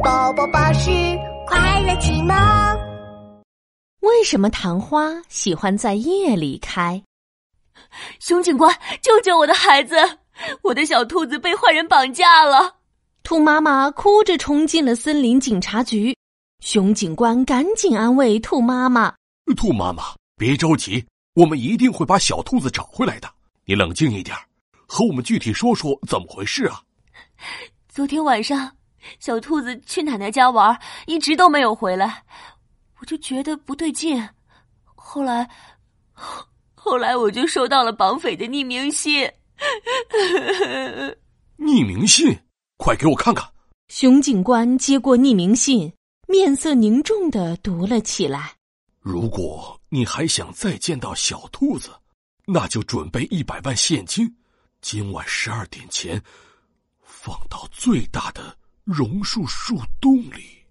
宝宝巴士快乐启蒙。为什么昙花喜欢在夜里开？熊警官，救救我的孩子！我的小兔子被坏人绑架了。兔妈妈哭着冲进了森林警察局。熊警官赶紧安慰兔妈妈：“兔妈妈，别着急，我们一定会把小兔子找回来的。你冷静一点，和我们具体说说怎么回事啊？”昨天晚上，小兔子去奶奶家玩，一直都没有回来，我就觉得不对劲。后来，后来我就收到了绑匪的匿名信。匿名信，快给我看看！熊警官接过匿名信，面色凝重的读了起来：“如果你还想再见到小兔子，那就准备一百万现金，今晚十二点前。”放到最大的榕树树洞里。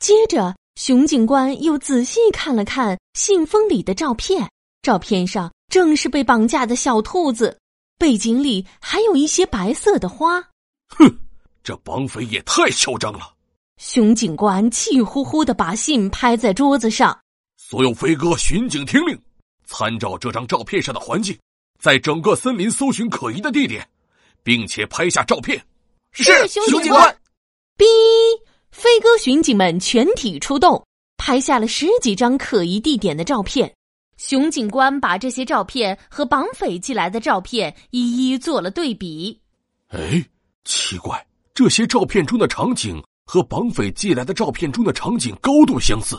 接着，熊警官又仔细看了看信封里的照片，照片上正是被绑架的小兔子，背景里还有一些白色的花。哼，这绑匪也太嚣张了！熊警官气呼呼的把信拍在桌子上。所有飞鸽巡警听令，参照这张照片上的环境，在整个森林搜寻可疑的地点，并且拍下照片。是熊警官。哔！飞鸽巡警们全体出动，拍下了十几张可疑地点的照片。熊警官把这些照片和绑匪寄来的照片一一做了对比。哎，奇怪，这些照片中的场景和绑匪寄来的照片中的场景高度相似，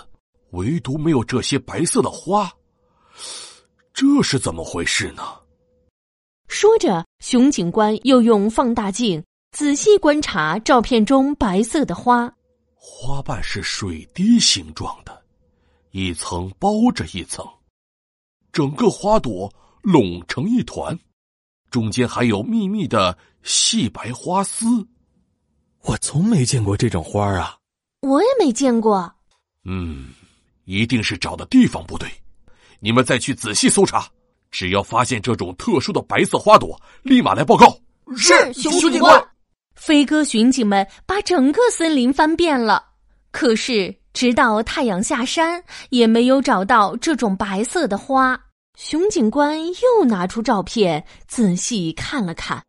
唯独没有这些白色的花，这是怎么回事呢？说着，熊警官又用放大镜。仔细观察照片中白色的花，花瓣是水滴形状的，一层包着一层，整个花朵拢成一团，中间还有密密的细白花丝。我从没见过这种花啊！我也没见过。嗯，一定是找的地方不对。你们再去仔细搜查，只要发现这种特殊的白色花朵，立马来报告。是熊警官。飞鸽巡警们把整个森林翻遍了，可是直到太阳下山，也没有找到这种白色的花。熊警官又拿出照片仔细看了看，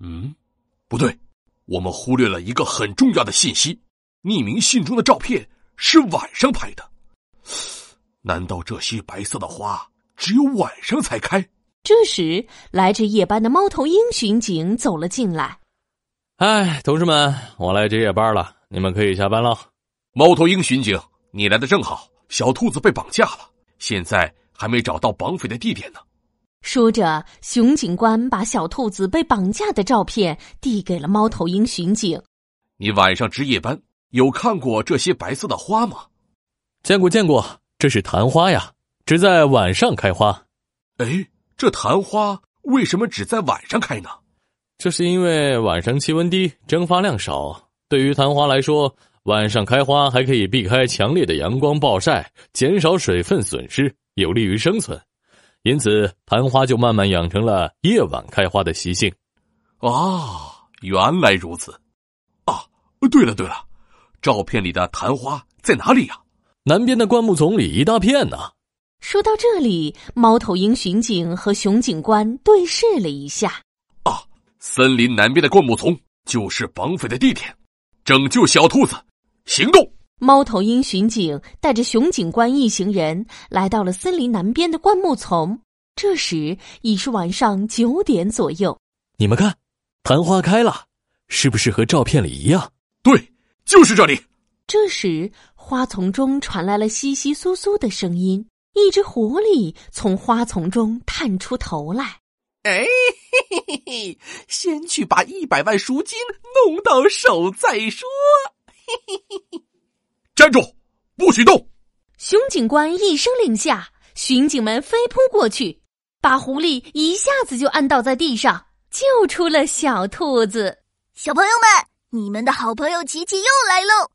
嗯，不对，我们忽略了一个很重要的信息：匿名信中的照片是晚上拍的。难道这些白色的花只有晚上才开？这时，来值夜班的猫头鹰巡警走了进来。哎，同志们，我来值夜班了，你们可以下班了。猫头鹰巡警，你来的正好。小兔子被绑架了，现在还没找到绑匪的地点呢。说着，熊警官把小兔子被绑架的照片递给了猫头鹰巡警。你晚上值夜班，有看过这些白色的花吗？见过，见过。这是昙花呀，只在晚上开花。哎，这昙花为什么只在晚上开呢？这是因为晚上气温低，蒸发量少。对于昙花来说，晚上开花还可以避开强烈的阳光暴晒，减少水分损失，有利于生存。因此，昙花就慢慢养成了夜晚开花的习性。啊，原来如此！啊，对了对了，照片里的昙花在哪里呀？南边的灌木丛里一大片呢。说到这里，猫头鹰巡警和熊警官对视了一下。森林南边的灌木丛就是绑匪的地点，拯救小兔子，行动！猫头鹰巡警带着熊警官一行人来到了森林南边的灌木丛。这时已是晚上九点左右。你们看，昙花开了，是不是和照片里一样？对，就是这里。这时，花丛中传来了窸窸窣窣的声音，一只狐狸从花丛中探出头来。哎，嘿嘿嘿，先去把一百万赎金弄到手再说。嘿嘿嘿嘿，站住，不许动！熊警官一声令下，巡警们飞扑过去，把狐狸一下子就按倒在地上，救出了小兔子。小朋友们，你们的好朋友琪琪又来喽！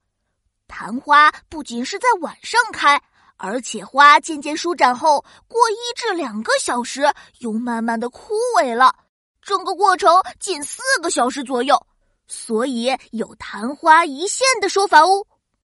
昙花不仅是在晚上开。而且花渐渐舒展后，过一至两个小时，又慢慢的枯萎了。整个过程仅四个小时左右。所以有昙花一现的说法哦。